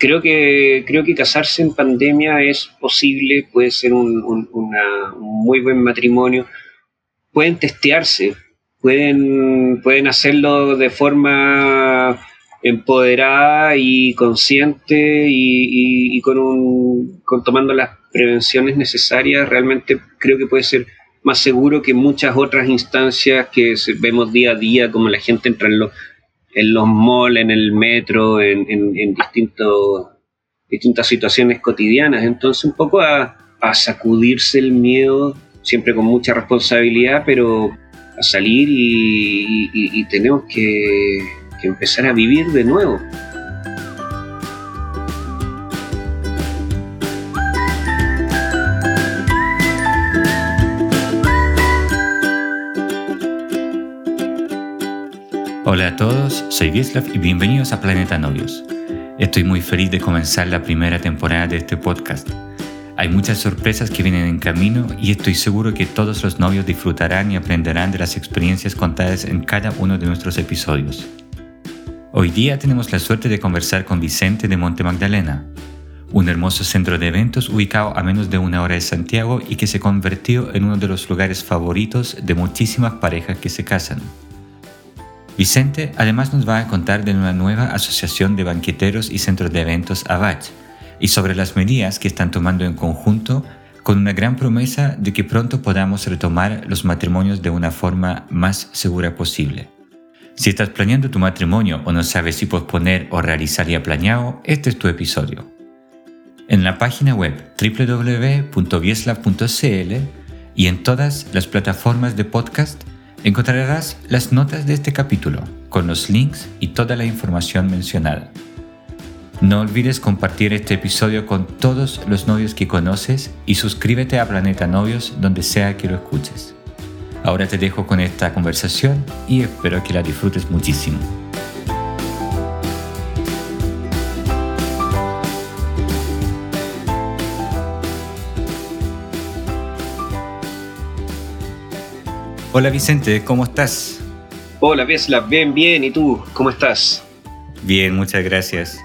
creo que, creo que casarse en pandemia es posible, puede ser un, muy buen matrimonio. Pueden testearse, pueden, pueden hacerlo de forma empoderada y consciente y, con, un, con tomando las prevenciones necesarias, realmente creo que puede ser más seguro que muchas otras instancias que vemos día a día, como la gente entra en los, en los malls, en el metro, en, en, distintos, distintas situaciones cotidianas. Entonces, un poco a, sacudirse el miedo, siempre con mucha responsabilidad, pero a salir y, tenemos que empezar a vivir de nuevo. Hola a todos, soy Vieslav y bienvenidos a Planeta Novios. Estoy muy feliz de comenzar la primera temporada de este podcast. Hay muchas sorpresas que vienen en camino y estoy seguro que todos los novios disfrutarán y aprenderán de las experiencias contadas en cada uno de nuestros episodios. Hoy día tenemos la suerte de conversar con Vicente de Monte Magdalena, un hermoso centro de eventos ubicado a menos de una hora de Santiago y que se convirtió en uno de los lugares favoritos de muchísimas parejas que se casan. Vicente además nos va a contar de una nueva asociación de banqueteros y centros de eventos ABACH y sobre las medidas que están tomando en conjunto con una gran promesa de que pronto podamos retomar los matrimonios de una forma más segura posible. Si estás planeando tu matrimonio o no sabes si posponer o realizar ya planeado, este es tu episodio. En la página web www.vieslav.cl y en todas las plataformas de podcast Encontrarás las notas de este capítulo con los links y toda la información mencionada. No olvides compartir este episodio con todos los novios que conoces y suscríbete a Planeta Novios donde sea que lo escuches. Ahora te dejo con esta conversación y espero que la disfrutes muchísimo. Hola Vicente, ¿cómo estás? Hola Vesla, bien, bien, ¿y tú? ¿Cómo estás? Bien, muchas gracias.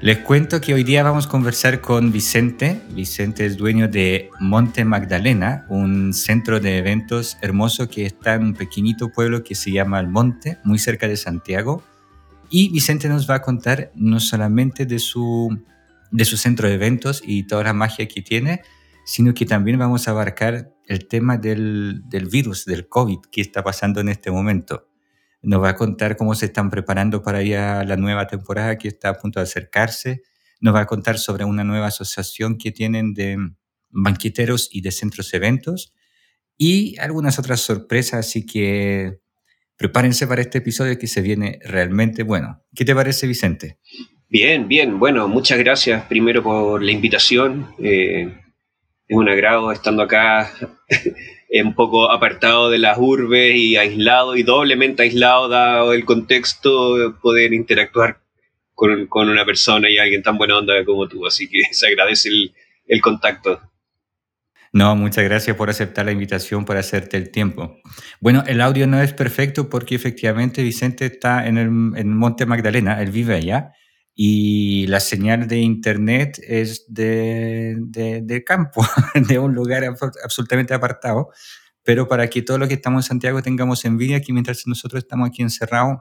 Les cuento que hoy día vamos a conversar con Vicente. Vicente es dueño de Monte Magdalena, un centro de eventos hermoso que está en un pequeñito pueblo que se llama El Monte, muy cerca de Santiago. Y Vicente nos va a contar no solamente de su, de su centro de eventos y toda la magia que tiene, sino que también vamos a abarcar el tema del, del, virus, del COVID, que está pasando en este momento. Nos va a contar cómo se están preparando para ya la nueva temporada que está a punto de acercarse. Nos va a contar sobre una nueva asociación que tienen de banqueteros y de centros eventos y algunas otras sorpresas, así que prepárense para este episodio que se viene realmente bueno. ¿Qué te parece, Vicente? Bien, bien. Bueno, muchas gracias primero por la invitación. Eh, es un agrado estando acá un poco apartado de las urbes y aislado y doblemente aislado dado el contexto, poder interactuar con, con una persona y alguien tan buena onda como tú. Así que se agradece el, el contacto. No, muchas gracias por aceptar la invitación, por hacerte el tiempo. Bueno, el audio no es perfecto porque efectivamente Vicente está en el en Monte Magdalena, él vive allá, y la señal de internet es de, de, campo, de un lugar absolutamente apartado. Pero para que todos los que estamos en Santiago tengamos envidia, que mientras nosotros estamos aquí encerrados,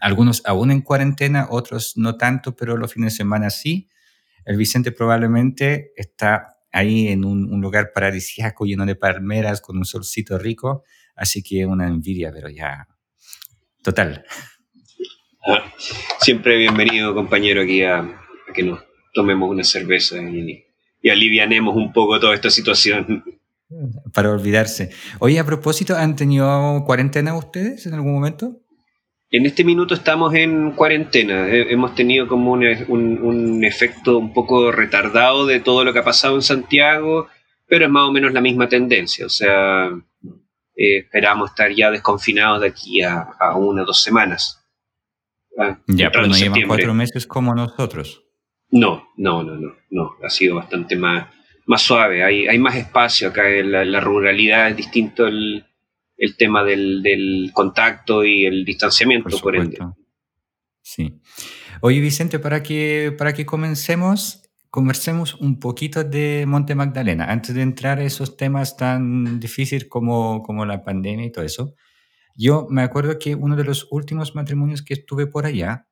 algunos aún en cuarentena, otros no tanto, pero los fines de semana sí, el Vicente probablemente está ahí en un, un lugar paradisíaco lleno de palmeras, con un solcito rico, así que una envidia, pero ya total. Siempre bienvenido, compañero, aquí a, que nos tomemos una cerveza y, alivianemos un poco toda esta situación. Para olvidarse. Oye, a propósito, ¿han tenido cuarentena ustedes en algún momento? En este minuto estamos en cuarentena. Hemos tenido como un, efecto un poco retardado de todo lo que ha pasado en Santiago, pero es más o menos la misma tendencia. O sea, eh, esperamos estar ya desconfinados de aquí a, a una o dos semanas. Ya, pero no llevan cuatro meses como nosotros. No, no, no, no, no. Ha sido bastante más, más suave. Hay, hay más espacio acá en la, ruralidad, es distinto el, el tema del, del, contacto y el distanciamiento, por, ende. Sí. Oye, Vicente, para que, para que comencemos, conversemos un poquito de Monte Magdalena, antes de entrar a esos temas tan difíciles como, como la pandemia y todo eso. Yo me acuerdo que uno de los últimos matrimonios que estuve por allá,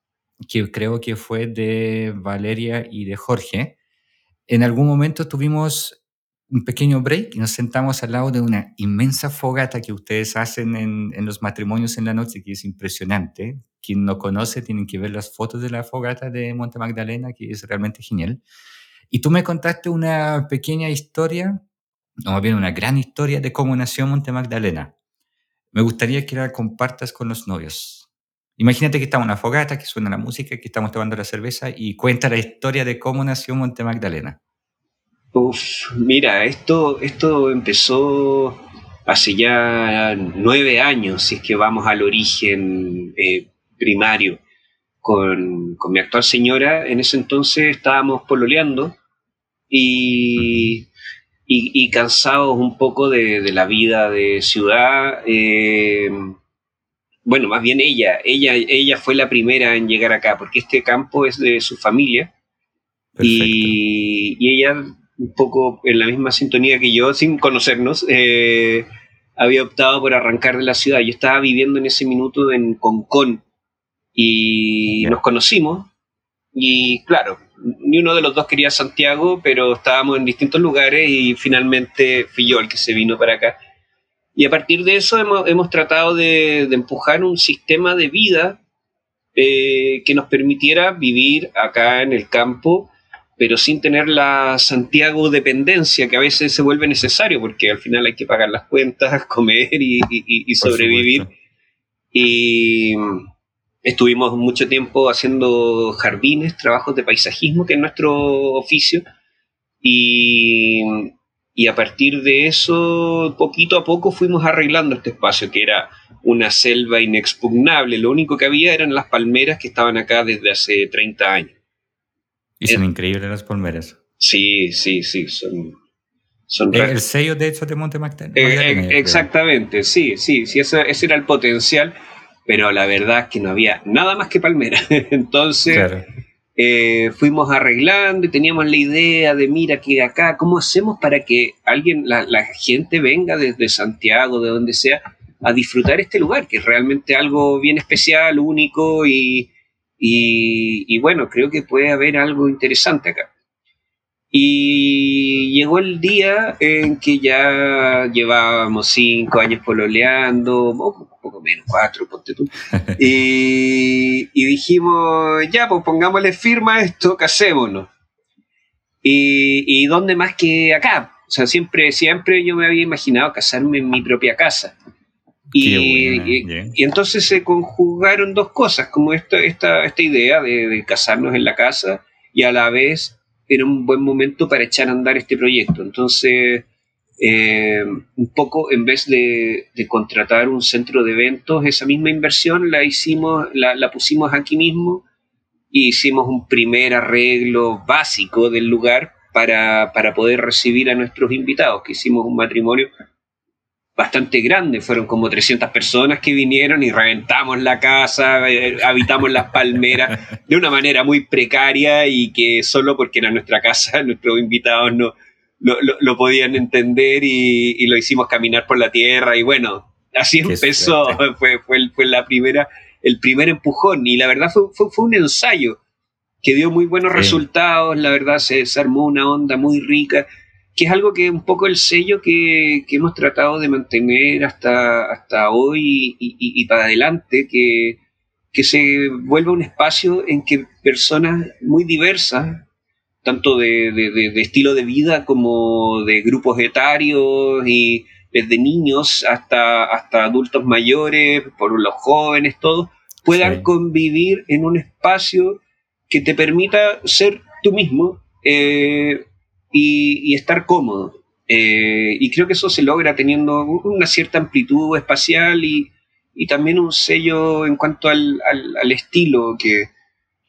que creo que fue de Valeria y de Jorge, en algún momento tuvimos un pequeño break y nos sentamos al lado de una inmensa fogata que ustedes hacen en, los matrimonios en la noche, que es impresionante. Quien no conoce tienen que ver las fotos de la fogata de Monte Magdalena, que es realmente genial. Y tú me contaste una pequeña historia, o más bien una gran historia de cómo nació Monte Magdalena. Me gustaría que la compartas con los novios. Imagínate que estamos en una fogata, que suena la música, que estamos tomando la cerveza y cuenta la historia de cómo nació Monte Magdalena. Uf, mira, esto, esto empezó hace ya nueve años, si es que vamos al origen eh, primario. Con, con, mi actual señora, en ese entonces estábamos pololeando y, y, y cansados un poco de, de, la vida de ciudad. Eh, bueno, más bien ella, ella, ella fue la primera en llegar acá, porque este campo es de su familia. Y, y, ella un poco en la misma sintonía que yo, sin conocernos, eh, había optado por arrancar de la ciudad. Yo estaba viviendo en ese minuto en Concón y nos conocimos y claro, ni uno de los dos quería Santiago, pero estábamos en distintos lugares y finalmente fui yo el que se vino para acá. Y a partir de eso hemos, hemos tratado de, de, empujar un sistema de vida eh, que nos permitiera vivir acá en el campo pero sin tener la Santiago dependencia que a veces se vuelve necesario, porque al final hay que pagar las cuentas, comer y, y, y sobrevivir. Y estuvimos mucho tiempo haciendo jardines, trabajos de paisajismo, que es nuestro oficio, y, y a partir de eso, poquito a poco fuimos arreglando este espacio, que era una selva inexpugnable. Lo único que había eran las palmeras que estaban acá desde hace 30 años. Y son increíbles las palmeras. Sí, sí, sí, son... son el, el sello, de hecho, de Monte Magdalena. Eh, eh, exactamente, sí, sí, sí, ese, ese, era el potencial, pero la verdad es que no había nada más que palmera. Entonces, claro. eh, fuimos arreglando y teníamos la idea de, mira, que acá, ¿cómo hacemos para que alguien, la, la gente venga desde Santiago, de donde sea, a disfrutar este lugar, que es realmente algo bien especial, único y y, y, bueno, creo que puede haber algo interesante acá. Y llegó el día en que ya llevábamos cinco años pololeando, menos, cuatro, ponte tú. y, y, dijimos, ya, pues pongámosle firma a esto, casémonos. Y, y dónde más que acá. O sea, siempre, siempre yo me había imaginado casarme en mi propia casa. Y, y, y, entonces se conjugaron dos cosas, como esta, esta, esta idea de, de, casarnos en la casa y a la vez era un buen momento para echar a andar este proyecto. Entonces, eh, un poco en vez de, contratar un centro de eventos, esa misma inversión la hicimos, la, pusimos aquí mismo y hicimos un primer arreglo básico del lugar para, para poder recibir a nuestros invitados, que hicimos un matrimonio bastante grande, fueron como 300 personas que vinieron y reventamos la casa, eh, habitamos las palmeras de una manera muy precaria y que solo porque era nuestra casa, nuestros invitados no lo, lo, lo podían entender y, y, lo hicimos caminar por la tierra y bueno, así Qué empezó, fue, fue, fue, la primera, el primer empujón y la verdad fue, fue, fue un ensayo que dio muy buenos sí. resultados, la verdad se, se armó una onda muy rica que es algo que un poco el sello que, que hemos tratado de mantener hasta, hasta hoy y, y, y para adelante, que, que, se vuelva un espacio en que personas muy diversas, tanto de, de, de, estilo de vida como de grupos etarios y desde niños hasta, hasta adultos mayores, por los jóvenes, todos, puedan sí. convivir en un espacio que te permita ser tú mismo. Eh, y, y estar cómodo. Eh, y creo que eso se logra teniendo una cierta amplitud espacial y, y también un sello en cuanto al, al, al estilo, que,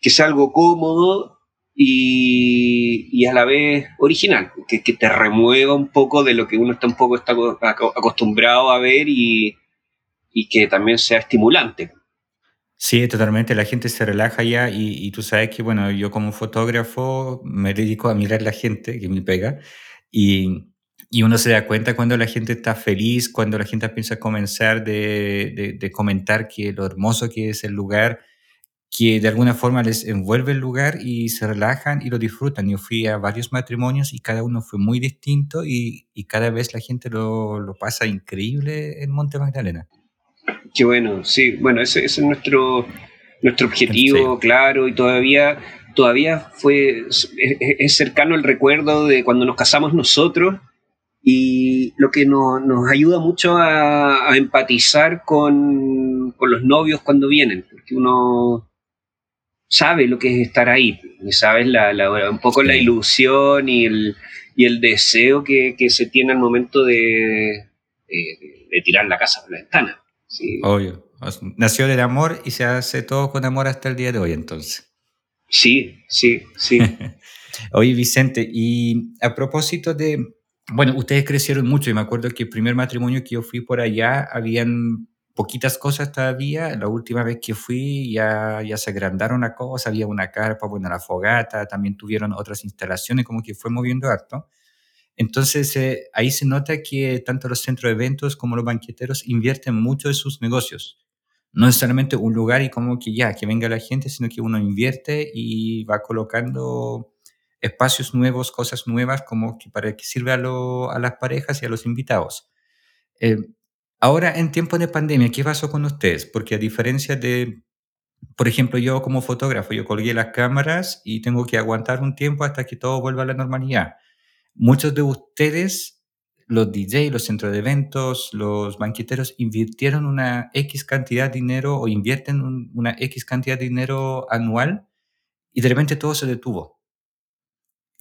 que, sea algo cómodo y, y a la vez original, que, que, te remueva un poco de lo que uno está un poco está acostumbrado a ver y, y que también sea estimulante. Sí, totalmente. La gente se relaja ya y, tú sabes que, bueno, yo como fotógrafo me dedico a mirar la gente, que me pega, y, uno se da cuenta cuando la gente está feliz, cuando la gente empieza a comenzar de, de, comentar que lo hermoso que es el lugar, que de alguna forma les envuelve el lugar y se relajan y lo disfrutan. Yo fui a varios matrimonios y cada uno fue muy distinto y, y cada vez la gente lo, lo pasa increíble en Monte Magdalena. Qué bueno, sí, bueno, ese, es nuestro, nuestro objetivo, claro, y todavía, todavía fue, es, cercano el recuerdo de cuando nos casamos nosotros y lo que nos, ayuda mucho a, empatizar con, los novios cuando vienen, porque uno sabe lo que es estar ahí, y sabes la, un poco la ilusión y el, y el deseo que, se tiene al momento de, de tirar la casa por la ventana. Obvio. Nació del amor y se hace todo con amor hasta el día de hoy, entonces. Sí, sí, sí. Oye, Vicente, y a propósito de, bueno, ustedes crecieron mucho y me acuerdo que el primer matrimonio que yo fui por allá, habían poquitas cosas todavía. La última vez que fui ya, ya se agrandaron la cosa, había una carpa, bueno, la fogata, también tuvieron otras instalaciones, como que fue moviendo harto. Entonces, eh, ahí se nota que tanto los centros de eventos como los banqueteros invierten mucho en sus negocios. No es solamente un lugar y como que ya, que venga la gente, sino que uno invierte y va colocando espacios nuevos, cosas nuevas, como que para que sirva a, las parejas y a los invitados. Eh, ahora, en tiempo de pandemia, ¿qué pasó con ustedes? Porque a diferencia de, por ejemplo, yo como fotógrafo, yo colgué las cámaras y tengo que aguantar un tiempo hasta que todo vuelva a la normalidad. Muchos de ustedes, los DJ, los centros de eventos, los banqueteros, invirtieron una X cantidad de dinero o invierten una X cantidad de dinero anual y de repente todo se detuvo.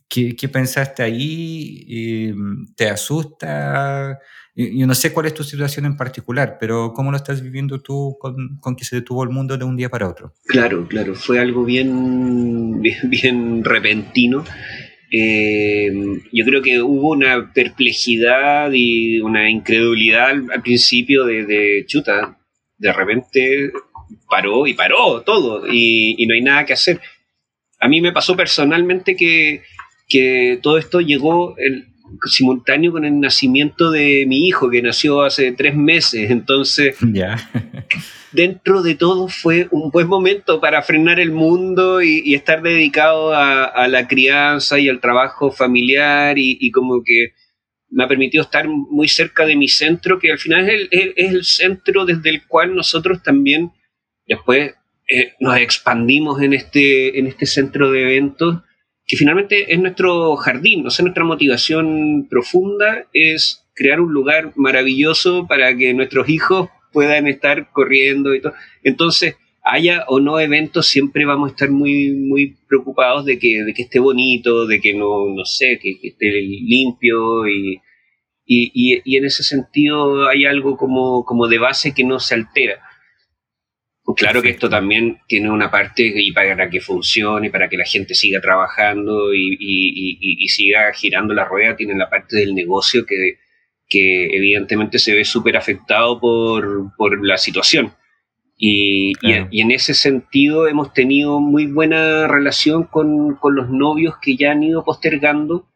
¿Qué, pensaste ahí? Em, ¿Te asusta? Yo no sé cuál es tu situación en particular, pero ¿cómo lo estás viviendo tú con, con, que se detuvo el mundo de un día para otro? Claro, claro, fue algo bien, bien, bien repentino eh, yo creo que hubo una perplejidad y una incredulidad al, principio de, chuta. De repente paró y paró todo y, no hay nada que hacer. A mí me pasó personalmente que, que todo esto llegó el, simultáneo con el nacimiento de mi hijo, que nació hace tres meses. Entonces, dentro de todo fue un buen momento para frenar el mundo y, estar dedicado a, la crianza y al trabajo familiar y, como que me ha permitido estar muy cerca de mi centro, que al final es el, es el centro desde el cual nosotros también después eh, nos expandimos en este, en este centro de eventos que finalmente es nuestro jardín, o sea, nuestra motivación profunda es crear un lugar maravilloso para que nuestros hijos puedan estar corriendo y todo. Entonces, haya o no eventos, siempre vamos a estar muy, muy preocupados de que, de que esté bonito, de que no, no sé, que, esté limpio y, y, y, en ese sentido hay algo como, como de base que no se altera. Claro que esto también tiene una parte y para que funcione, para que la gente siga trabajando y, siga girando la rueda, tiene la parte del negocio que, que evidentemente se ve súper afectado por, la situación. Y, en ese sentido hemos tenido muy buena relación con, con, los novios que ya han ido postergando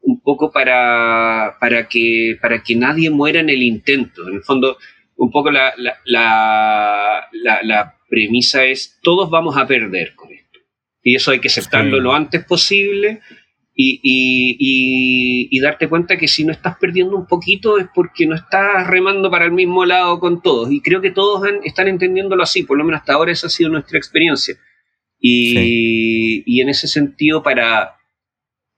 un poco para, para, que, para que nadie muera en el intento. En el fondo, un poco la, la, premisa es, todos vamos a perder con esto. Y eso hay que aceptarlo lo antes posible y, darte cuenta que si no estás perdiendo un poquito es porque no estás remando para el mismo lado con todos. Y creo que todos están entendiéndolo así, por lo menos hasta ahora esa ha sido nuestra experiencia. Y, y en ese sentido, para,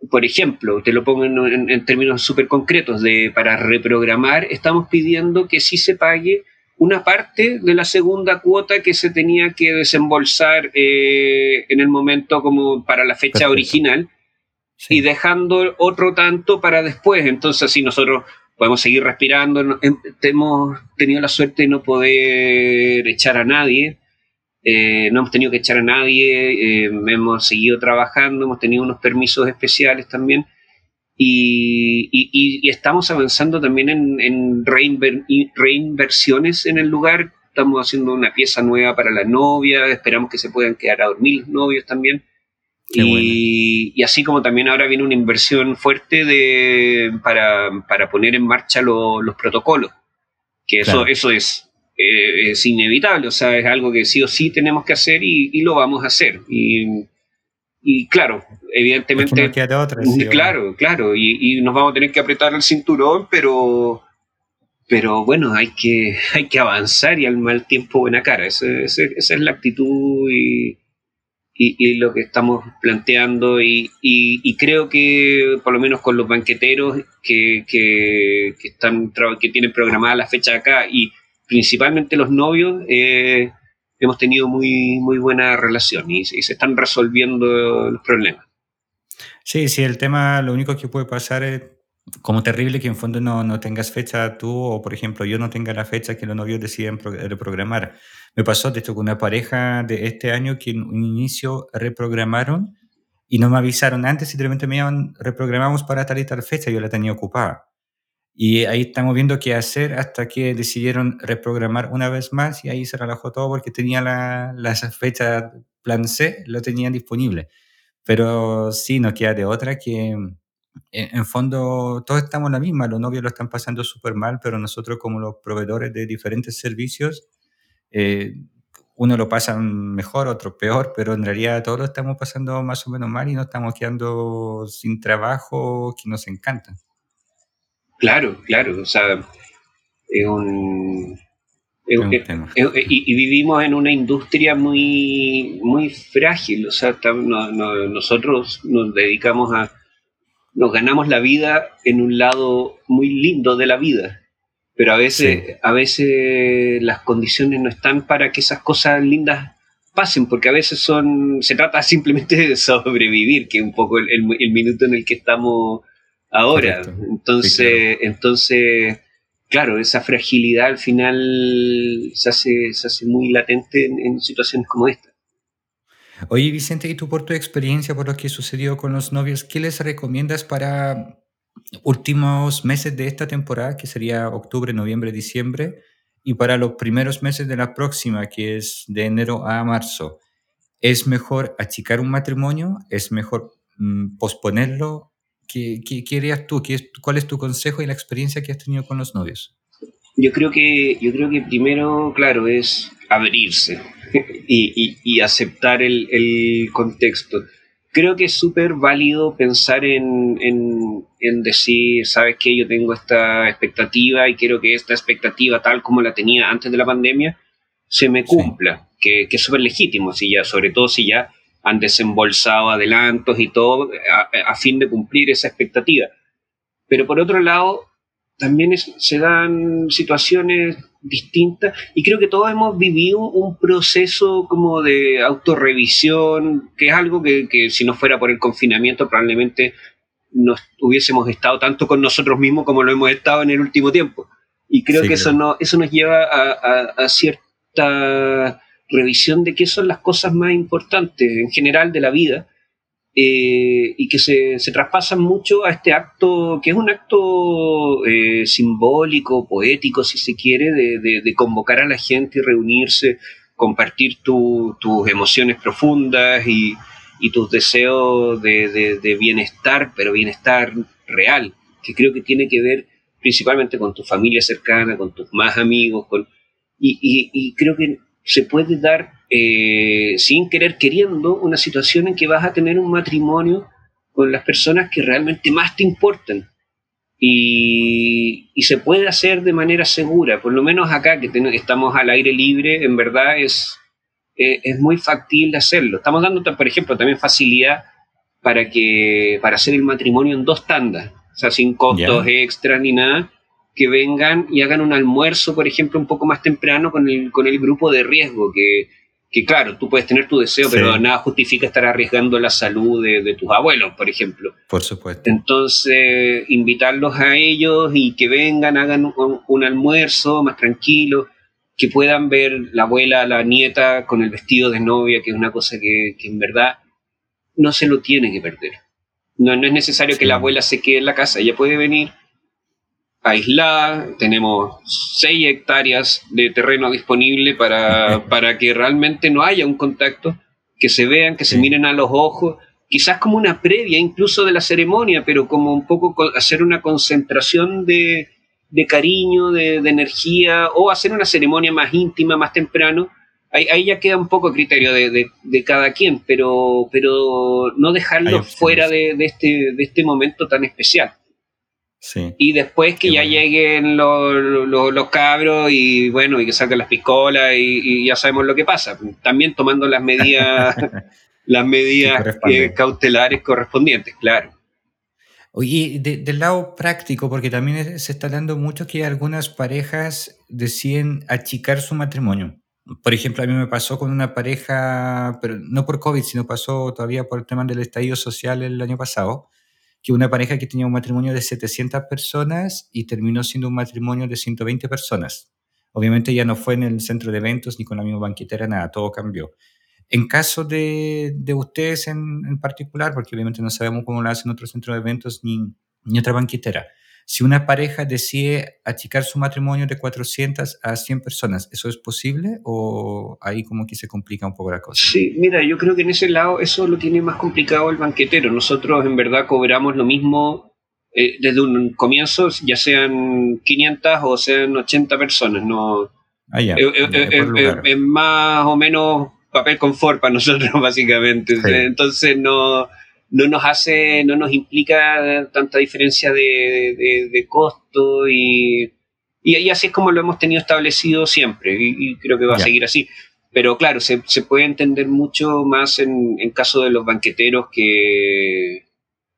por ejemplo, te lo pongo en, términos súper concretos, de para reprogramar, estamos pidiendo que sí se pague una parte de la segunda cuota que se tenía que desembolsar eh, en el momento como para la fecha original y dejando otro tanto para después. Entonces, así nosotros podemos seguir respirando. Hemos tenido la suerte de no poder echar a nadie eh, no hemos tenido que echar a nadie, eh, hemos seguido trabajando, hemos tenido unos permisos especiales también. Y, estamos avanzando también en, reinversiones en el lugar. Estamos haciendo una pieza nueva para la novia, esperamos que se puedan quedar a dormir los novios también. Y, así como también ahora viene una inversión fuerte de, para, poner en marcha los protocolos, que eso, eso es, eh, es inevitable, o sea, es algo que sí o sí tenemos que hacer y, lo vamos a hacer. Y, y claro, evidentemente... claro, claro, y, nos vamos a tener que apretar el cinturón, pero pero bueno, hay que, hay que avanzar y al mal tiempo buena cara. esa es la actitud y, y, lo que estamos planteando y, y, creo que por lo menos con los banqueteros que, que, están, que tienen programada la fecha acá y principalmente los novios, eh, hemos tenido muy, muy buena relación y, se están resolviendo los problemas. Sí, sí, el tema, lo único que puede pasar es como terrible que en fondo no, no, tengas fecha tú o, por ejemplo, yo no tenga la fecha que los novios deciden reprogramar. Me pasó de esto con una pareja de este año que en un inicio reprogramaron y no me avisaron antes y repente me llaman, reprogramamos para tal y tal fecha, yo la tenía ocupada. Y ahí estamos viendo qué hacer hasta que decidieron reprogramar una vez más y ahí se relajó todo porque tenía la, la fecha plan C, lo tenían disponible. Pero sí, no queda de otra que en, fondo todos estamos en la misma, los novios lo están pasando súper mal, pero nosotros como los proveedores de diferentes servicios, eh, uno lo pasa mejor, otro peor, pero en realidad todos lo estamos pasando más o menos mal y nos estamos quedando sin trabajo que nos encanta. Claro, claro, o sea, es un... y, vivimos en una industria muy, muy frágil, o sea, nosotros nos dedicamos a, nos ganamos la vida en un lado muy lindo de la vida, pero a veces, a veces las condiciones no están para que esas cosas lindas pasen, porque a veces son, se trata simplemente de sobrevivir, que es un poco el, minuto en el que estamos ahora. Entonces, entonces, claro, esa fragilidad al final se hace, se hace muy latente en situaciones como esta. Oye, Vicente, y tú por tu experiencia, por lo que sucedió con los novios, ¿qué les recomiendas para últimos meses de esta temporada, que sería octubre, noviembre, diciembre, y para los primeros meses de la próxima, que es de enero a marzo? ¿Es mejor achicar un matrimonio? ¿Es mejor mm, posponerlo? ¿Qué, qué, qué tú? ¿Qué es, ¿Cuál es tu consejo y la experiencia que has tenido con los novios? Yo creo que, yo creo que primero, claro, es abrirse y, aceptar el, contexto. Creo que es súper válido pensar en, decir, sabes que yo tengo esta expectativa y quiero que esta expectativa, tal como la tenía antes de la pandemia, se me cumpla, que, es súper legítimo, si ya, sobre todo si ya han desembolsado adelantos y todo a, fin de cumplir esa expectativa. Pero por otro lado, también se dan situaciones distintas y creo que todos hemos vivido un proceso como de autorrevisión, que es algo que, si no fuera por el confinamiento probablemente no hubiésemos estado tanto con nosotros mismos como lo hemos estado en el último tiempo. Y creo que eso, no, eso nos lleva a cierta revisión de qué son las cosas más importantes en general de la vida eh, y que se, se, traspasan mucho a este acto, que es un acto eh, simbólico, poético, si se quiere, de, convocar a la gente y reunirse, compartir tus emociones profundas y, tus deseos de, bienestar, pero bienestar real, que creo que tiene que ver principalmente con tu familia cercana, con tus más amigos, con, y, y creo que se puede dar eh, sin querer queriendo una situación en que vas a tener un matrimonio con las personas que realmente más te importan. Y, se puede hacer de manera segura, por lo menos acá que estamos al aire libre, en verdad es, eh, es muy factible hacerlo. Estamos dando, por ejemplo, también facilidad para, que, para hacer el matrimonio en dos tandas, o sea, sin costos extras ni nada, que vengan y hagan un almuerzo, por ejemplo, un poco más temprano con el, con el grupo de riesgo, que, que claro, tú puedes tener tu deseo, pero nada justifica estar arriesgando la salud de, tus abuelos, por ejemplo. Por supuesto. Entonces, invitarlos a ellos y que vengan, hagan un, almuerzo más tranquilo, que puedan ver la abuela, la nieta con el vestido de novia, que es una cosa que, en verdad no se lo tiene que perder. No, no es necesario que la abuela se quede en la casa, ella puede venir aislada, tenemos 6 hectáreas de terreno disponible para, para que realmente no haya un contacto, que se vean, que se miren a los ojos, quizás como una previa incluso de la ceremonia, pero como un poco hacer una concentración de, de cariño, de, energía, o hacer una ceremonia más íntima, más temprano. Ahí, ya queda un poco a criterio de, de, cada quien, pero, pero no dejarlo fuera de, este, de este momento tan especial. Y después que ya lleguen los, los, cabros y bueno, y que saquen las piscolas y, ya sabemos lo que pasa. También tomando las medidas, las medidas cautelares correspondientes, claro. Oye, del lado práctico, porque también se está dando mucho que algunas parejas deciden achicar su matrimonio. Por ejemplo, a mí me pasó con una pareja, pero no por COVID, sino pasó todavía por el tema del estallido social el año pasado, que una pareja que tenía un matrimonio de 700 personas y terminó siendo un matrimonio de 120 personas. Obviamente ya no fue en el centro de eventos ni con la misma banquetera, nada, todo cambió. En caso de, de ustedes en, en, particular, porque obviamente no sabemos cómo lo hacen otros centros de eventos ni, ni otra banquetera, si una pareja decide achicar su matrimonio de 400 a 100 personas, ¿eso es posible o ahí como que se complica un poco la cosa? Sí, mira, yo creo que en ese lado eso lo tiene más complicado el banquetero. Nosotros en verdad cobramos lo mismo eh, desde un comienzo, ya sean 500 o sean 80 personas. No, ah, ya, eh, eh, es más o menos papel confort para nosotros, básicamente. Entonces no no nos hace, no nos implica tanta diferencia de, costo y, y, así es como lo hemos tenido establecido siempre y, creo que va a seguir así. Pero claro, se, puede entender mucho más en, en, caso de los banqueteros que,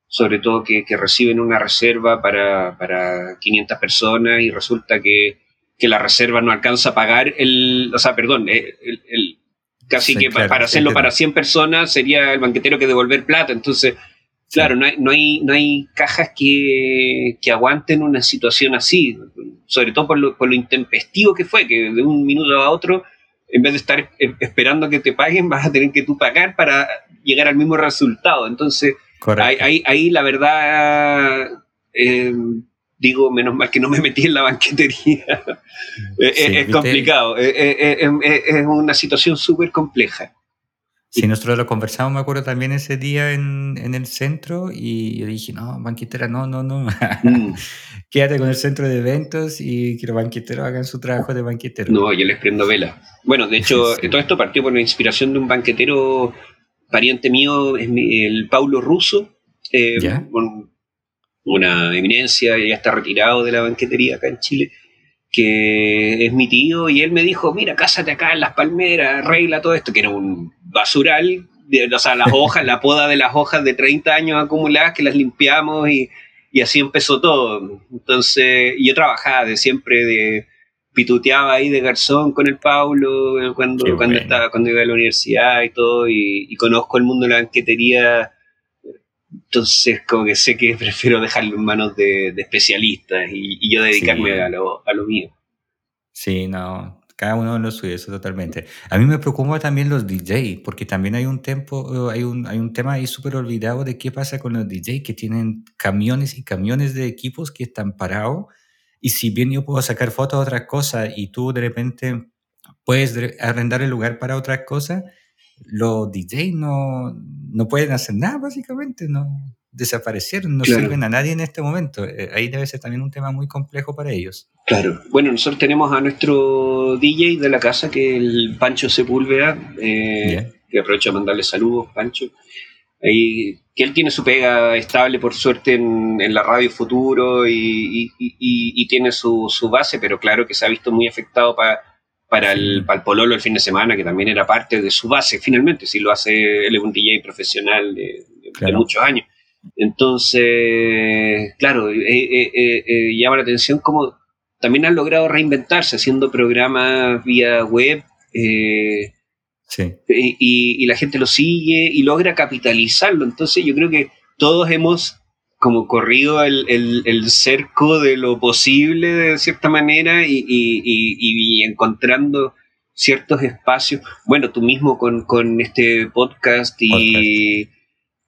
sobre todo que, reciben una reserva para, para 500 personas y resulta que, que, la reserva no alcanza a pagar el, o sea, perdón, eh, el Casi que para hacerlo para 100 personas sería el banquetero que devolver plata. Entonces, claro, no hay, no hay, no hay cajas que, que, aguanten una situación así, sobre todo por lo, por lo intempestivo que fue, que de un minuto a otro, en vez de estar esperando que te paguen, vas a tener que tú pagar para llegar al mismo resultado. Entonces, ahí, ahí, la verdad... Eh, digo, menos mal que no me metí en la banquetería. Es, complicado, eh, es, una situación súper compleja. Sí, nosotros lo conversamos, me acuerdo también ese día en, en el centro y yo dije, no, banquetera, no, no, no. Mm. Quédate con el centro de eventos y que los banqueteros hagan su trabajo de banquetero. No, yo les prendo vela. Bueno, de hecho, todo esto partió por la inspiración de un banquetero pariente mío, es el Paulo Russo, eh, una eminencia, ya está retirado de la banquetería acá en Chile, que es mi tío, y él me dijo, mira, cásate acá en las palmeras, arregla todo esto, que era un basural, o sea, las hojas, la poda de las hojas de 30 años acumuladas, que las limpiamos y, y así empezó todo. Entonces, yo trabajaba de siempre de pituteaba ahí de garzón con el Paulo cuando, cuando, estaba, cuando iba a la universidad y todo, y, y, conozco el mundo de la banquetería entonces, como que sé que prefiero dejarlo en manos de, especialistas y, yo dedicarme a, lo, a lo mío. Sí, no, cada uno lo suyo, eso totalmente. A mí me preocupa también los DJ, porque también hay un, tiempo, hay un, hay un tema ahí súper olvidado de qué pasa con los DJ que tienen camiones y camiones de equipos que están parados. Y si bien yo puedo sacar fotos de otras cosas y tú de repente puedes arrendar el lugar para otras cosas, los DJ no, no pueden hacer nada, básicamente, no desaparecieron, no sirven a nadie en este momento. Eh, ahí debe ser también un tema muy complejo para ellos. Claro. Bueno, nosotros tenemos a nuestro DJ de la casa, que es el Pancho Sepúlveda, eh, que aprovecho a mandarle saludos, Pancho. Ahí, que él tiene su pega estable, por suerte, en, la radio Futuro y, y tiene su, su, base, pero claro que se ha visto muy afectado para para el, para el Pololo el fin de semana, que también era parte de su base, finalmente, si lo hace, él es un DJ profesional de, muchos años. Entonces, claro, eh, eh, eh, llama la atención cómo también han logrado reinventarse haciendo programas vía web. Sí. y, y, la gente lo sigue y logra capitalizarlo. Entonces yo creo que todos hemos como corrido el, el, cerco de lo posible de cierta manera y, encontrando ciertos espacios. Bueno, tú mismo con, este podcast, Y,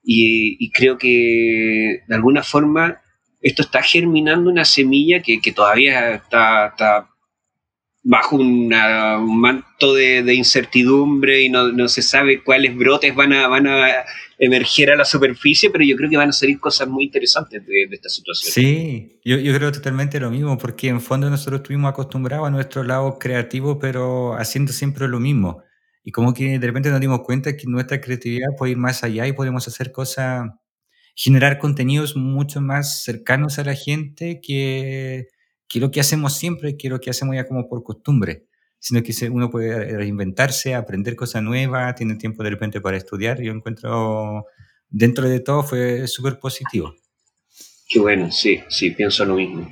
y, creo que de alguna forma esto está germinando una semilla que, todavía está, bajo un manto de, incertidumbre y no, se sabe cuáles brotes van a, van a emerger a la superficie, pero yo creo que van a salir cosas muy interesantes de, esta situación. Sí, yo, yo, creo totalmente lo mismo, porque en fondo nosotros estuvimos acostumbrados a nuestro lado creativo, pero haciendo siempre lo mismo. Y como que de repente nos dimos cuenta que nuestra creatividad puede ir más allá y podemos hacer cosas generar contenidos mucho más cercanos a la gente que, que lo que hacemos siempre, que lo que hacemos ya como por costumbre, sino que uno puede reinventarse, aprender cosas nuevas, tiene tiempo de repente para estudiar. Yo encuentro, dentro de todo, fue súper positivo. Qué bueno, sí, sí, pienso lo mismo.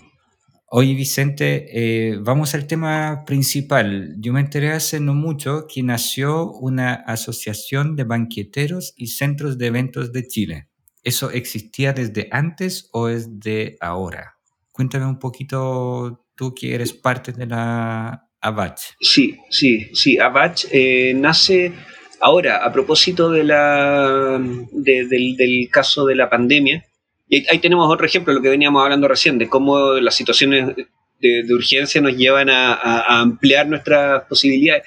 Oye, Vicente, eh, vamos al tema principal. Yo me enteré hace no mucho que nació una asociación de banqueteros y centros de eventos de Chile. ¿Eso existía desde antes o es de ahora? Cuéntame un poquito, tú que eres parte de la ABACH. Sí, sí, sí. ABACH eh, nace ahora a propósito de la, del, caso de la pandemia. Y ahí tenemos otro ejemplo, lo que veníamos hablando recién, de cómo las situaciones de, urgencia nos llevan a, ampliar nuestras posibilidades.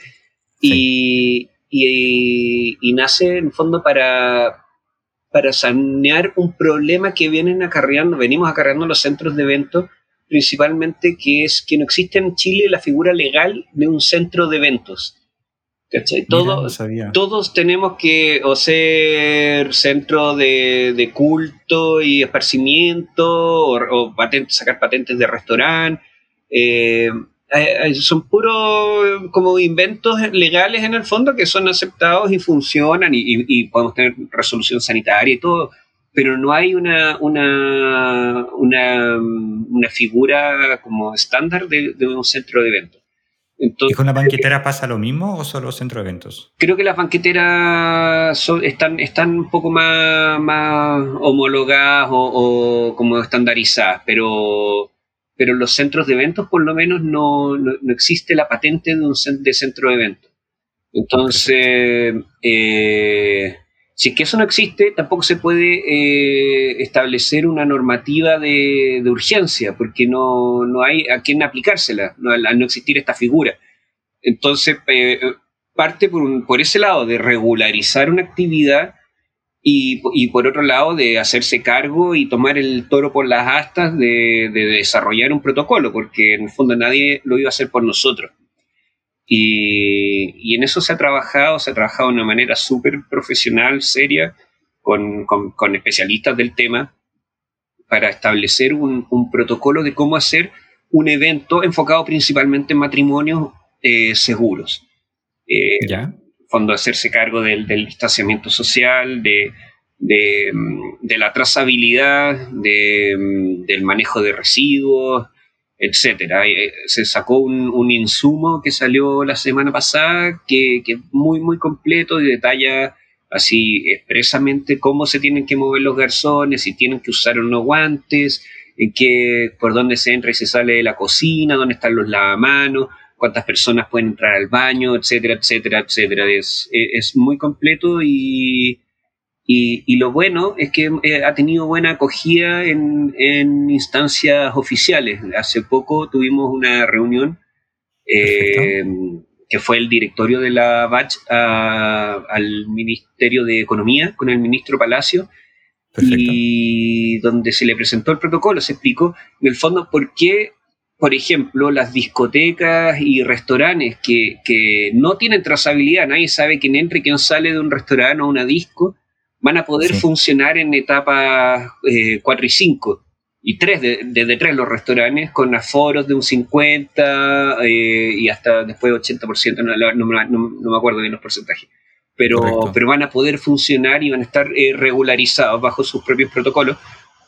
Y, y, nace en fondo para, para sanear un problema que vienen acarreando, venimos acarreando los centros de eventos, principalmente que es que no existe en Chile la figura legal de un centro de eventos. ¿Cachai? todos tenemos que o ser centro de, culto y esparcimiento, o, sacar patentes de restaurante. Eh, eh, eh, son puros como inventos legales en el fondo que son aceptados y funcionan y, podemos tener resolución sanitaria y todo, pero no hay una, una, una, figura como estándar de, un centro de eventos. ¿Y con la banquetera pasa lo mismo o solo centro de eventos? Creo que las banqueteras están, están un poco más, más homologadas o, o como estandarizadas, pero pero en los centros de eventos por lo menos no, no, existe la patente de un de centro de eventos. Entonces, eh, si que eso no existe, tampoco se puede eh, establecer una normativa de, urgencia, porque no, no, hay a quién aplicársela, no, al no existir esta figura. Entonces, eh, parte por, por ese lado de regularizar una actividad y, por otro lado de hacerse cargo y tomar el toro por las astas de, desarrollar un protocolo, porque en el fondo nadie lo iba a hacer por nosotros. Y, en eso se ha trabajado, se ha trabajado de una manera súper profesional, seria, con, especialistas del tema, para establecer un, protocolo de cómo hacer un evento enfocado principalmente en matrimonios eh, seguros. Eh, ¿Ya? Fondo hacerse cargo del, distanciamiento social, de, de, la trazabilidad, del manejo de residuos, etcétera. Eh, se sacó un, insumo que salió la semana pasada que es muy, muy completo y detalla así expresamente cómo se tienen que mover los garzones, si tienen que usar unos guantes, en qué, por dónde se entra y se sale de la cocina, dónde están los lavamanos, cuántas personas pueden entrar al baño, etcétera, etcétera, etcétera. Es, es muy completo y, y, lo bueno es que eh, ha tenido buena acogida en, en, instancias oficiales. Hace poco tuvimos una reunión eh, que fue el directorio de la BACH al Ministerio de Economía con el ministro Palacio. Y donde se le presentó el protocolo, se explicó en el fondo por qué por ejemplo, las discotecas y restaurantes que, no tienen trazabilidad, nadie sabe quién entra y quién sale de un restaurante o una disco, van a poder funcionar en etapas 4 eh, y 5 y 3, desde 3 los restaurantes con aforos de un 50 eh, y hasta después 80%, no, me acuerdo bien los porcentajes, pero, pero van a poder funcionar y van a estar eh, regularizados bajo sus propios protocolos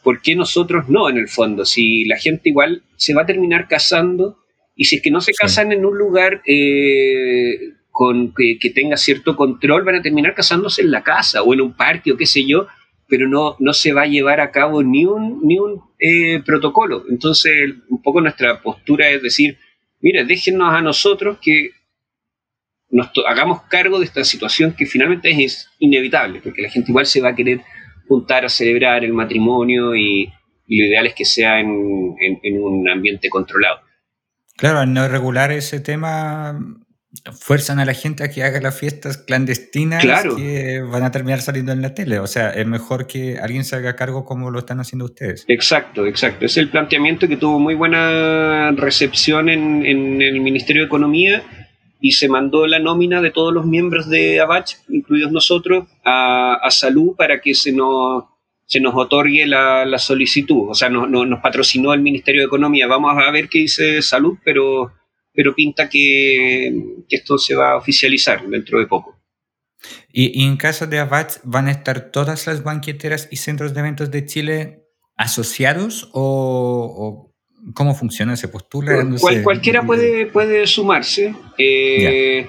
¿por qué nosotros no en el fondo? Si la gente igual se va a terminar casando y si es que no se casan en un lugar eh, con que, tenga cierto control, van a terminar casándose en la casa o en un parque o qué sé yo, pero no, no se va a llevar a cabo ni un, ni un eh, protocolo. Entonces, un poco nuestra postura es decir, mire, déjenos a nosotros que nos hagamos cargo de esta situación que finalmente es inevitable, porque la gente igual se va a querer juntar a celebrar el matrimonio y, lo ideal es que sea en, un ambiente controlado. Claro, al no regular ese tema, fuerzan a la gente a que haga las fiestas clandestinas que van a terminar saliendo en la tele. O sea, es mejor que alguien se haga cargo como lo están haciendo ustedes. Exacto, exacto. Es el planteamiento que tuvo muy buena recepción en, en el Ministerio de Economía y se mandó la nómina de todos los miembros de ABACH, incluidos nosotros, a, salud para que se nos, se nos otorgue la, solicitud. O sea, no, nos patrocinó el Ministerio de Economía. Vamos a ver qué dice salud, pero, pero pinta que, esto se va a oficializar dentro de poco. Y, en caso de ABACH, ¿van a estar todas las banqueteras y centros de eventos de Chile asociados o ¿Cómo funciona? ¿Se postula? cualquiera puede, puede sumarse. Eh,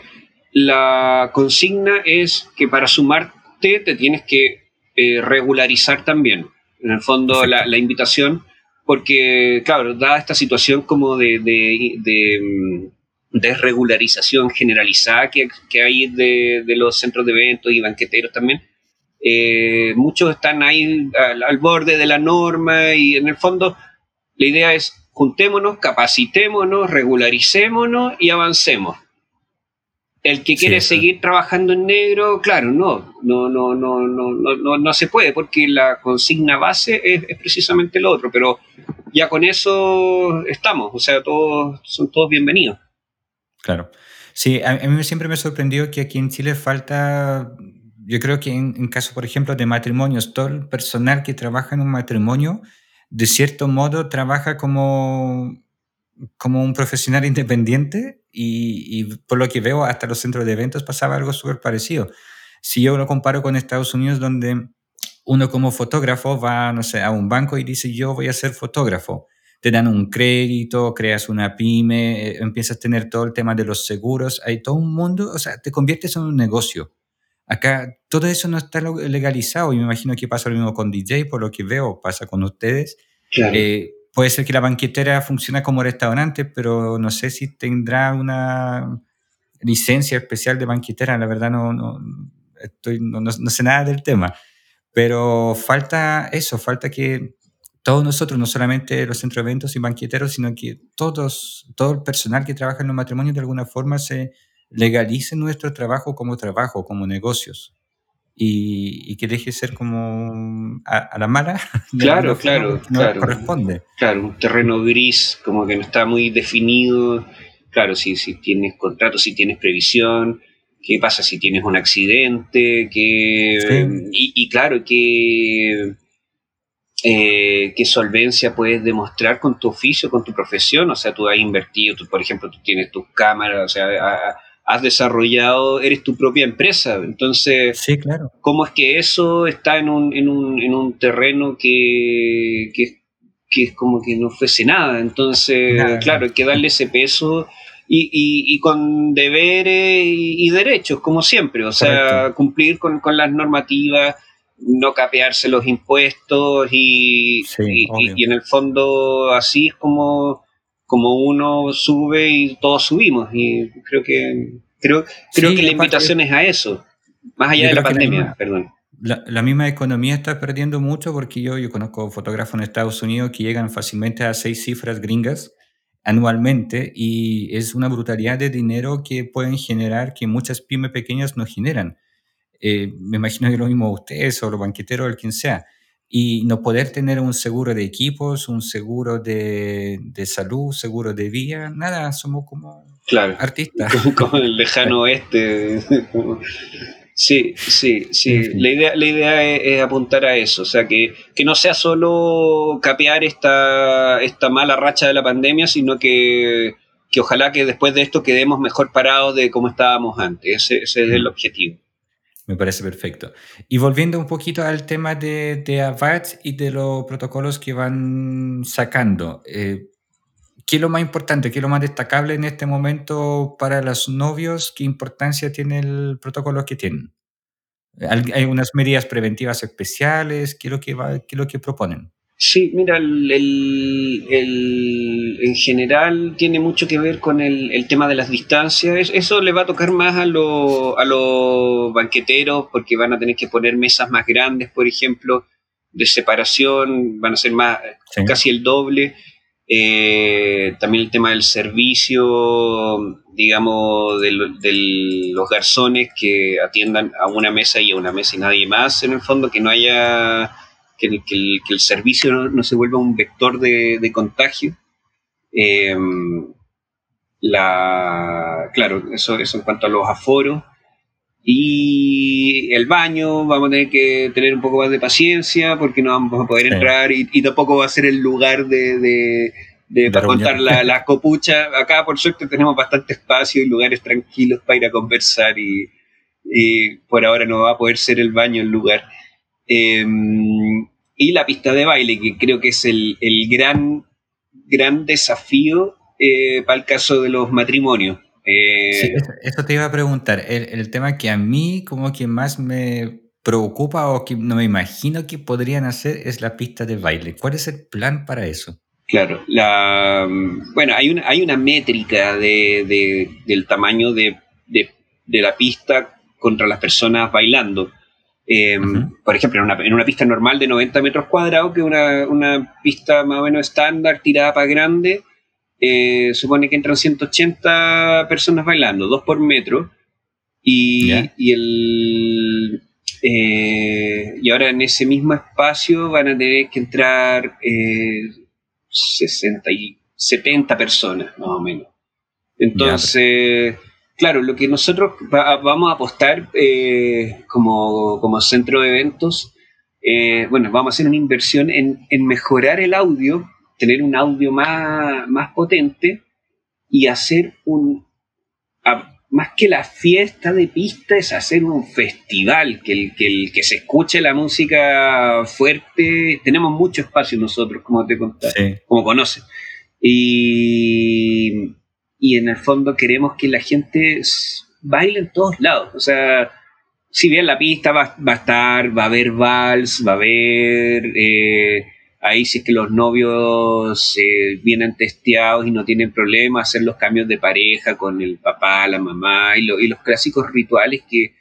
la consigna es que para sumarte te tienes que eh, regularizar también. En el fondo, la, invitación, porque, claro, dada esta situación como de, de, mm, desregularización generalizada que, hay de, los centros de eventos y banqueteros también, eh, muchos están ahí al, borde de la norma y en el fondo la idea es juntémonos, capacitémonos, regularicémonos y avancemos. El que quiere seguir trabajando en negro, claro, no, no, no, no, no, no, no se puede, porque la consigna base es, precisamente lo otro, pero ya con eso estamos, o sea, todos son todos bienvenidos. Claro. Sí, a, mí siempre me sorprendió que aquí en Chile falta, yo creo que en, en caso, por ejemplo, de matrimonios, todo el personal que trabaja en un matrimonio de cierto modo trabaja como, como un profesional independiente y, por lo que veo hasta los centros de eventos pasaba algo súper parecido. Si yo lo comparo con Estados Unidos donde uno como fotógrafo va, no sé, a un banco y dice yo voy a ser fotógrafo. Te dan un crédito, creas una pyme, eh, empiezas a tener todo el tema de los seguros, hay todo un mundo, o sea, te conviertes en un negocio. Acá todo eso no está legalizado y me imagino que pasa lo mismo con DJ, por lo que veo, pasa con ustedes. Eh, puede ser que la banquetera funcione como restaurante, pero no sé si tendrá una licencia especial de banquetera. La verdad no, no, estoy, no, no sé nada del tema. Pero falta eso, falta que todos nosotros, no solamente los centros de eventos y banqueteros, sino que todos, todo el personal que trabaja en los matrimonios de alguna forma se legalice nuestro trabajo como trabajo, como negocios. Y, que deje de ser como a, la mala. Claro, claro, no claro. corresponde. Claro, un terreno gris, como que no está muy definido. Claro, si, si tienes contrato, si tienes previsión, qué pasa si tienes un accidente, que, y, claro, que eh, qué solvencia puedes demostrar con tu oficio, con tu profesión, o sea, tú has invertido, tú, por ejemplo, tú tienes tus cámaras, o sea, has desarrollado, eres tu propia empresa. Entonces, sí, claro. ¿cómo es que eso está en un, en un, en un terreno que, que, es como que no fuese nada? Entonces, claro, hay que darle ese peso. Y, y, con deberes y, derechos, como siempre, o sea, cumplir con, con, las normativas, no capearse los impuestos y, y, en el fondo así es como como uno sube y todos subimos. Y creo que creo, creo que la invitación es a eso, más allá de la pandemia, perdón. La, misma economía está perdiendo mucho porque yo, yo conozco fotógrafos en Estados Unidos que llegan fácilmente a seis cifras gringas anualmente y es una brutalidad de dinero que pueden generar que muchas pymes pequeñas no generan. Eh, me imagino que lo mismo ustedes o los banqueteros o el quien sea y no poder tener un seguro de equipos, un seguro de, de salud, seguro de vía, nada, somos como claro, artistas. Como, el lejano oeste. Sí, sí, sí. La idea, la idea es, apuntar a eso, o sea, que, que, no sea solo capear esta, esta mala racha de la pandemia, sino que, que ojalá que después de esto quedemos mejor parados de cómo estábamos antes. Ese, ese es el objetivo. Me parece perfecto. Y volviendo un poquito al tema de, de y de los protocolos que van sacando, eh, ¿qué es lo más importante, qué es lo más destacable en este momento para los novios? ¿Qué importancia tiene el protocolo que tienen? ¿Hay unas medidas preventivas especiales? ¿Qué es lo que, qué es lo que proponen? Sí, mira, el, en general tiene mucho que ver con el, tema de las distancias. Eso le va a tocar más a, a los banqueteros porque van a tener que poner mesas más grandes, por ejemplo. de separación, van a ser más, casi el doble. Eh, también el tema del servicio, digamos, de, los garzones que atiendan a una mesa y a una mesa y nadie más, en el fondo, que no haya, que, el, servicio no, se vuelva un vector de, contagio. Eh, la, claro, eso, eso en cuanto a los aforos. Y el baño, vamos a tener que tener un poco más de paciencia porque no vamos a poder entrar y, tampoco va a ser el lugar de, de, de, contar la, la, copucha. Acá, por suerte, tenemos bastante espacio y lugares tranquilos para ir a conversar y, por ahora no va a poder ser el baño el lugar. Em, y la pista de baile, que creo que es el, el gran, gran desafío eh, para el caso de los matrimonios. Eh, eso, te iba a preguntar. El, tema que a mí como que más me preocupa o que no me imagino que podrían hacer es la pista de baile. ¿Cuál es el plan para eso? Claro, la, bueno, hay una, hay una métrica de, del tamaño de, la pista contra las personas bailando. Em, por ejemplo, en una, en una, pista normal de 90 metros cuadrados, que es una, una pista más o menos estándar, tirada para grande, eh, supone que entran 180 personas bailando, dos por metro, y, y el, eh, y ahora en ese mismo espacio van a tener que entrar 60 eh, y 70 personas, más o menos. Entonces, claro, lo que nosotros vamos a apostar como, como, centro de eventos, bueno, vamos a hacer una inversión en, en mejorar el audio tener un audio más, más potente y hacer un, más que la fiesta de pista, es hacer un festival, que el, que el que se escuche la música fuerte, tenemos mucho espacio nosotros, como te conté, como conoces. Y, y en el fondo queremos que la gente baile en todos lados. O sea, si bien la pista va, va a estar, va a haber vals, va a haber... Eh, Ahí sí que los novios eh, vienen testeados y no tienen problema hacer los cambios de pareja con el papá, la mamá y, los clásicos rituales que,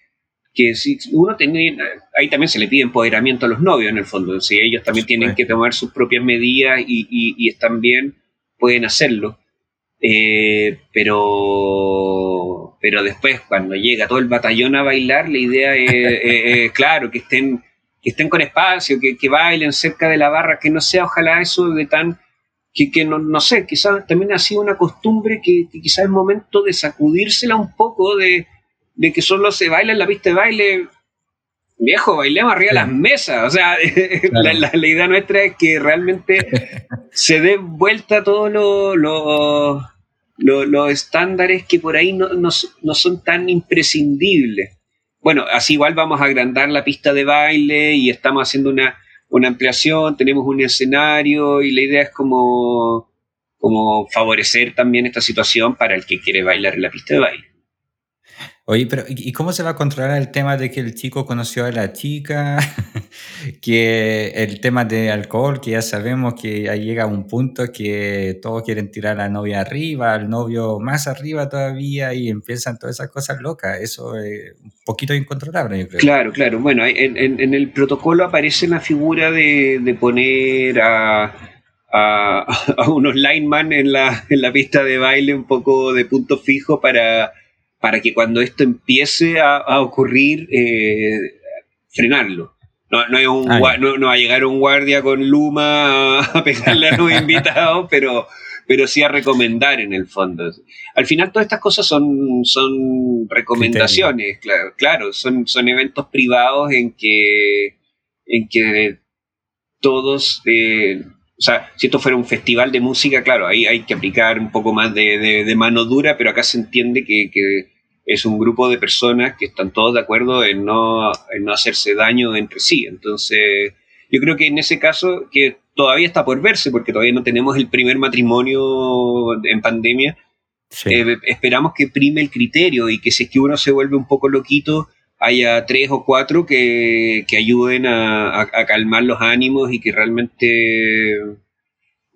que si uno tiene, ahí también se le pide empoderamiento a los novios en el fondo, si ellos también tienen que tomar sus propias medidas y, están bien, pueden hacerlo. Eh, pero, pero después, cuando llega todo el batallón a bailar, la idea es claro, que estén que estén con espacio, que, que, bailen cerca de la barra, que no sea ojalá eso de tan, que, que no, no, sé, quizás también ha sido una costumbre que, quizás es momento de sacudírsela un poco, de, de, que solo se baila en la pista de baile. Viejo, bailemos arriba de las mesas. O sea, la, la, idea nuestra es que realmente se dé vuelta todos los lo, los estándares que por ahí no, no, no son tan imprescindibles bueno, así igual vamos a agrandar la pista de baile y estamos haciendo una, ampliación, tenemos un escenario y la idea es como, como favorecer también esta situación para el que quiere bailar en la pista de baile. Oye, pero ¿y cómo se va a controlar el tema de que el chico conoció a la chica? que el tema de alcohol, que ya sabemos que ahí llega un punto que todos quieren tirar a la novia arriba, al novio más arriba todavía y empiezan todas esas cosas locas. Eso es un poquito incontrolable, yo creo. Claro, claro. Bueno, en, el protocolo aparece la figura de, de poner a, a, a, unos lineman en la, en la pista de baile un poco de punto fijo para para que cuando esto empiece a, ocurrir, eh, frenarlo. No, un, ah, no, va a llegar un guardia con luma a pegarle a los invitados, pero, pero sí a recomendar en el fondo. Al final todas estas cosas son, son recomendaciones, claro, claro, son, son eventos privados en que, en que todos, eh, o sea, si esto fuera un festival de música, claro, ahí hay que aplicar un poco más de, mano dura, pero acá se entiende que, es un grupo de personas que están todos de acuerdo en no, no hacerse daño entre sí. Entonces, yo creo que en ese caso, que todavía está por verse, porque todavía no tenemos el primer matrimonio en pandemia, eh, esperamos que prime el criterio y que si es que uno se vuelve un poco loquito, haya tres o cuatro que, ayuden a, calmar los ánimos y que realmente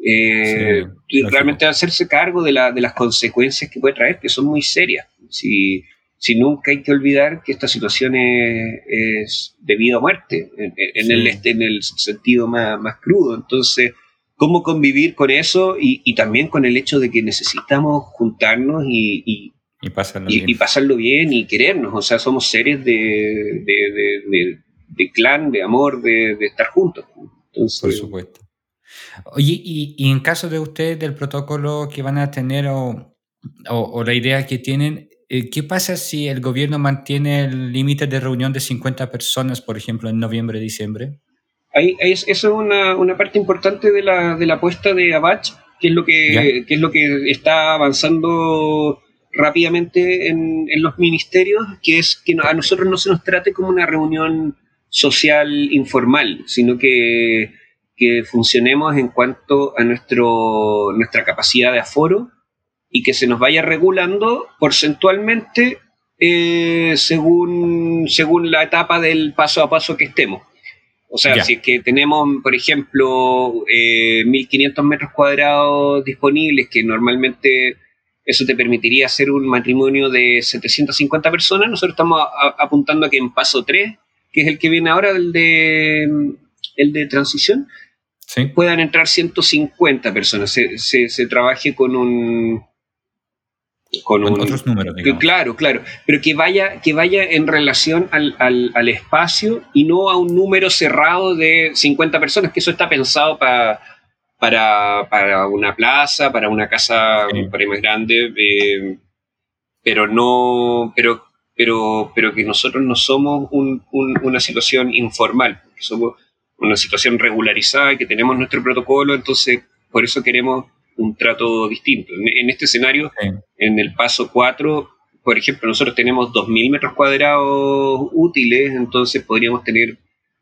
eh, realmente hacerse cargo de, la, de las consecuencias que puede traer, que son muy serias. Si, si nunca hay que olvidar que esta situación es, de vida o muerte, en, el, en el sentido más, más, crudo. Entonces, ¿cómo convivir con eso y, también con el hecho de que necesitamos juntarnos y, y, pasarlo, bien. y, pasarlo bien y querernos? O sea, somos seres de, de, de, clan, de amor, de, estar juntos. Entonces, Por supuesto. Oye, y, en caso de ustedes, del protocolo que van a tener o, o la idea que tienen, eh, ¿Qué pasa si el gobierno mantiene el límite de reunión de 50 personas, por ejemplo, en noviembre, diciembre? Ahí, eso es una, una, parte importante de la, de la apuesta de Abach, que es lo que, que es lo que está avanzando rápidamente en, en, los ministerios, que es que a nosotros no se nos trate como una reunión social informal, sino que, que funcionemos en cuanto a nuestro, nuestra capacidad de aforo y que se nos vaya regulando porcentualmente eh, según, según la etapa del paso a paso que estemos. O sea, si es que tenemos, por ejemplo, 1.500 eh, metros cuadrados disponibles, que normalmente eso te permitiría hacer un matrimonio de 750 personas, nosotros estamos apuntando a que en paso 3, que es el que viene ahora, el de, el de transición, puedan entrar 150 personas. Se, se, se trabaje con un, con, otros números. Claro, claro, pero que vaya, que vaya en relación al, al, espacio y no a un número cerrado de 50 personas, que eso está pensado para, para una plaza, para una casa más grande, eh, pero no, pero, pero, pero que nosotros no somos una situación informal, somos una situación regularizada, que tenemos nuestro protocolo, entonces por eso queremos un trato distinto. En, este escenario, en el paso 4, por ejemplo, nosotros tenemos 2.000 metros cuadrados útiles, entonces podríamos tener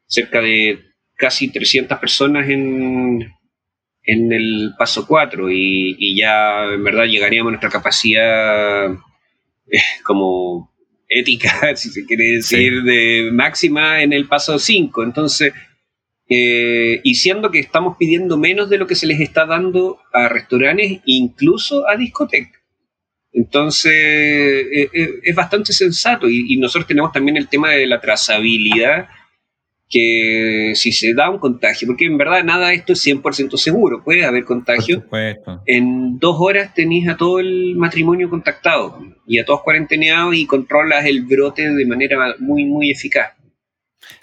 cerca de casi 300 personas en, en el paso 4 y, ya en verdad llegaríamos a nuestra capacidad eh, como ética, si se quiere decir, de máxima en el paso 5. Entonces, eh, y siendo que estamos pidiendo menos de lo que se les está dando a restaurantes, incluso a discotecas. Entonces, eh, es bastante sensato y, nosotros tenemos también el tema de la trazabilidad, que si se da un contagio, porque en verdad nada de esto es 100% seguro, puede haber contagio. En dos horas tenéis a todo el matrimonio contactado y a todos cuarenteneados y controlas el brote de manera muy, muy eficaz.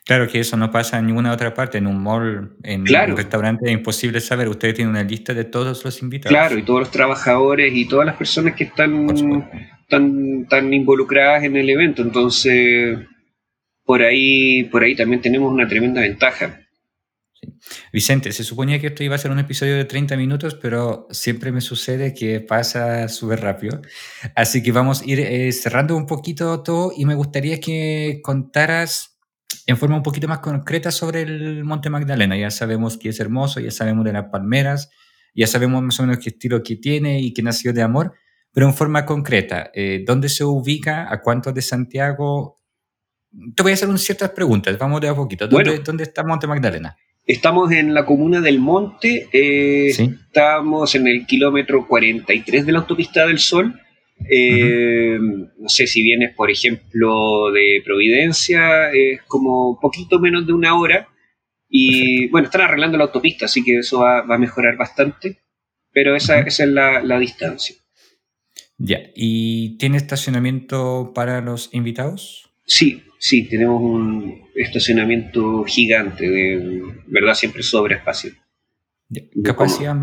Claro que eso no pasa en ninguna otra parte, en un mall, en un restaurante es imposible saber. Ustedes tienen una lista de todos los invitados. Claro, y todos los trabajadores y todas las personas que están tan, tan involucradas en el evento. Entonces, por ahí, por ahí también tenemos una tremenda ventaja. Vicente, se suponía que esto iba a ser un episodio de 30 minutos, pero siempre me sucede que pasa súper rápido. Así que vamos a ir eh, cerrando un poquito todo y me gustaría que contaras en forma un poquito más concreta sobre el Monte Magdalena. Ya sabemos que es hermoso, ya sabemos de las palmeras, ya sabemos más o menos qué estilo que tiene y que nació de amor, pero en forma concreta, eh, ¿dónde se ubica? ¿A cuántos de Santiago? Te voy a hacer unas ciertas preguntas, vamos de a poquito. ¿Dónde, ¿dónde está Monte Magdalena? Estamos en la comuna del Monte, eh, estamos en el kilómetro 43 de la autopista del Sol, eh, no sé si vienes, por ejemplo, de Providencia, es como un poquito menos de una hora. Y bueno, están arreglando la autopista, así que eso va, a mejorar bastante. Pero esa, es la, distancia. Ya, ¿y tiene estacionamiento para los invitados? Sí, sí, tenemos un estacionamiento gigante, de verdad siempre sobra espacio. ¿Capacidad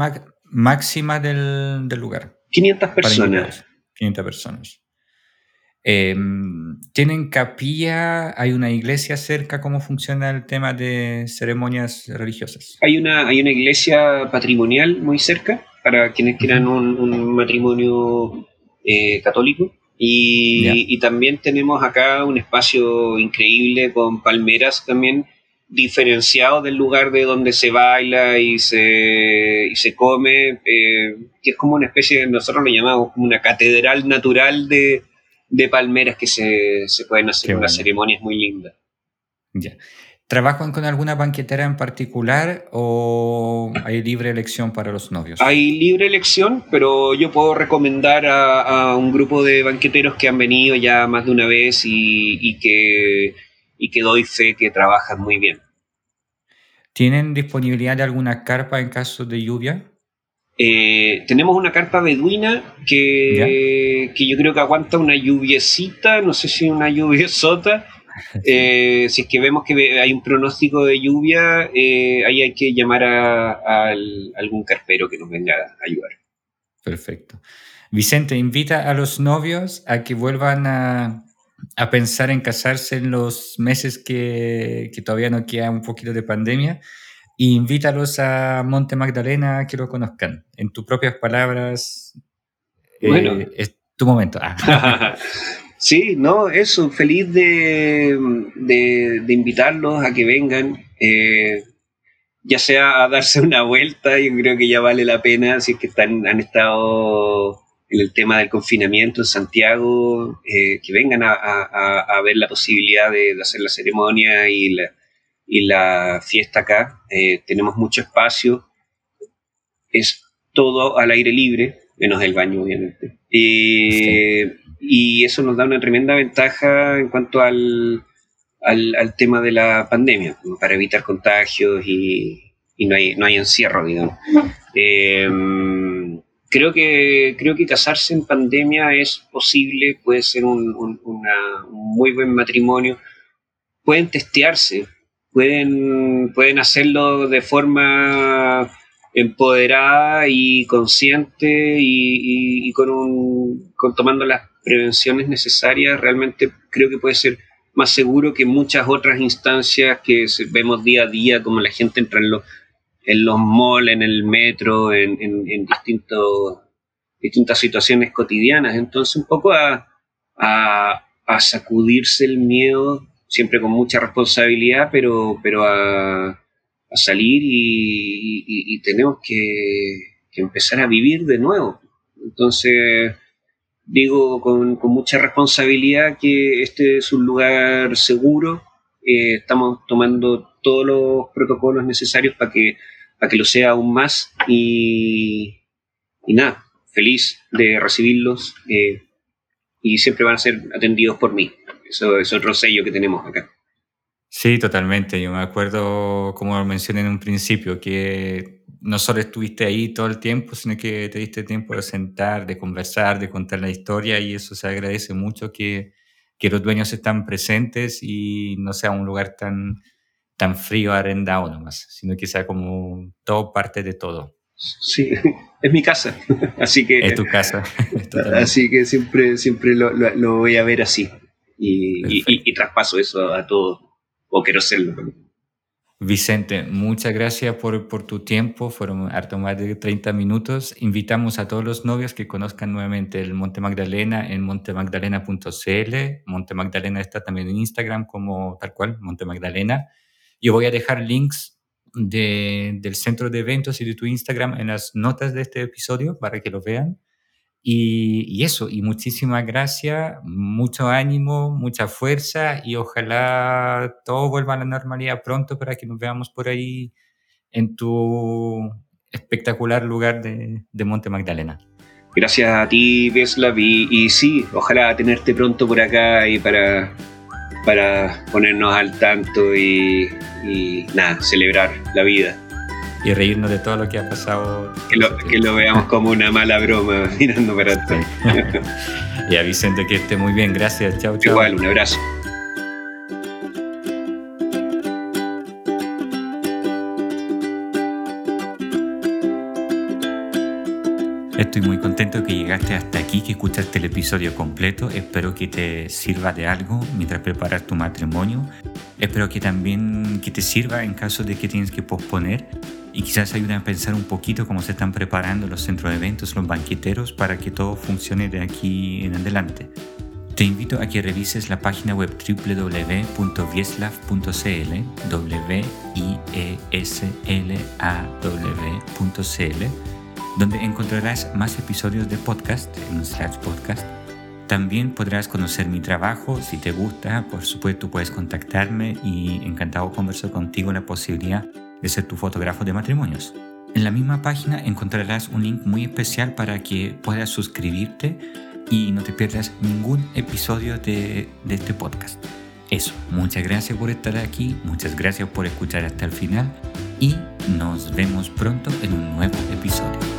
máxima del, del, lugar? 500 personas. 500 personas. Em, ¿Tienen capilla? ¿Hay una iglesia cerca? ¿Cómo funciona el tema de ceremonias religiosas? Hay una, hay una iglesia patrimonial muy cerca para quienes quieran un, matrimonio eh, católico. Y, y, también tenemos acá un espacio increíble con palmeras también diferenciado del lugar de donde se baila y se, y se come, eh, que es como una especie, nosotros lo llamamos como una catedral natural de, de palmeras que se, se pueden hacer unas ceremonias muy lindas. Ya. ¿Trabajan con alguna banquetera en particular o hay libre elección para los novios? Hay libre elección, pero yo puedo recomendar a, un grupo de banqueteros que han venido ya más de una vez y, que, y que doy fe que trabajan muy bien. ¿Tienen disponibilidad de alguna carpa en caso de lluvia? Eh, tenemos una carpa beduina que, que, yo creo que aguanta una lluviecita, no sé si una lluviesota, Eh, si es que vemos que hay un pronóstico de lluvia, eh, ahí hay que llamar a, algún carpero que nos venga a ayudar. Perfecto. Vicente, invita a los novios a que vuelvan a, pensar en casarse en los meses que, todavía no queda un poquito de pandemia e invítalos a Monte Magdalena a que lo conozcan. En tus propias palabras, eh, es tu momento. Ah. Sí, no, eso, feliz de, invitarlos a que vengan, eh, ya sea a darse una vuelta, yo creo que ya vale la pena, si es que están, han estado en el tema del confinamiento en Santiago, eh, que vengan a, ver la posibilidad de, hacer la ceremonia y la, y la fiesta acá. Eh, tenemos mucho espacio, es todo al aire libre, menos el baño, obviamente. Y eso nos da una tremenda ventaja en cuanto al, al, tema de la pandemia, para evitar contagios y, no, hay, no hay encierro, digamos. Em, creo, que, creo que casarse en pandemia es posible, puede ser un, un muy buen matrimonio. Pueden testearse, pueden, pueden hacerlo de forma empoderada y consciente y, con, un, con tomando las prevenciones necesarias, realmente creo que puede ser más seguro que muchas otras instancias que vemos día a día, como la gente entra en los, en los malls, en el metro, en, distintos, distintas situaciones cotidianas. Entonces, un poco a, a, sacudirse el miedo, siempre con mucha responsabilidad, pero, pero a salir y, tenemos que, empezar a vivir de nuevo. Entonces, digo con, mucha responsabilidad que este es un lugar seguro, eh, estamos tomando todos los protocolos necesarios para que, para que lo sea aún más y, nada, feliz de recibirlos eh, y siempre van a ser atendidos por mí. Eso es otro sello que tenemos acá. Sí, totalmente. Yo me acuerdo, como mencioné en un principio, que no solo estuviste ahí todo el tiempo, sino que te diste tiempo de sentar, de conversar, de contar la historia y eso se agradece mucho que, que los dueños están presentes y no sea un lugar tan, tan frío, arrendado nomás, sino que sea como todo parte de todo. Sí, es mi casa, así que... Es tu casa. así que siempre, siempre lo, lo, voy a ver así y, y, y traspaso eso a todos o quiero serlo. Vicente, muchas gracias por, por, tu tiempo, fueron harto más de 30 minutos. Invitamos a todos los novios que conozcan nuevamente el Monte Magdalena en montemagdalena.cl. Monte Magdalena está también en Instagram como tal cual, Monte Magdalena. Yo voy a dejar links de, del centro de eventos y de tu Instagram en las notas de este episodio para que lo vean. Y, eso, y muchísimas gracias, mucho ánimo, mucha fuerza y ojalá todo vuelva a la normalidad pronto para que nos veamos por ahí en tu espectacular lugar de, Monte Magdalena. Gracias a ti, Veslav, y, sí, ojalá tenerte pronto por acá y para, para ponernos al tanto y, y nada, celebrar la vida y reírnos de todo lo que ha pasado. Que lo, que lo veamos como una mala broma mirando para atrás. y a Vicente que esté muy bien, gracias, chao, chao. Igual, un abrazo. Estoy muy contento que llegaste hasta aquí, que escuchaste el episodio completo. Espero que te sirva de algo mientras preparas tu matrimonio. Espero que también que te sirva en caso de que tienes que posponer y quizás ayude a pensar un poquito cómo se están preparando los centros de eventos, los banqueteros, para que todo funcione de aquí en adelante. Te invito a que revises la página web www.vieslav.cl, w i e s l a donde encontrarás más episodios de podcast en Slash Podcast También podrás conocer mi trabajo, si te gusta, por supuesto puedes contactarme y encantado conversar contigo la posibilidad de ser tu fotógrafo de matrimonios. En la misma página encontrarás un link muy especial para que puedas suscribirte y no te pierdas ningún episodio de, de este podcast. Eso, muchas gracias por estar aquí, muchas gracias por escuchar hasta el final y nos vemos pronto en un nuevo episodio.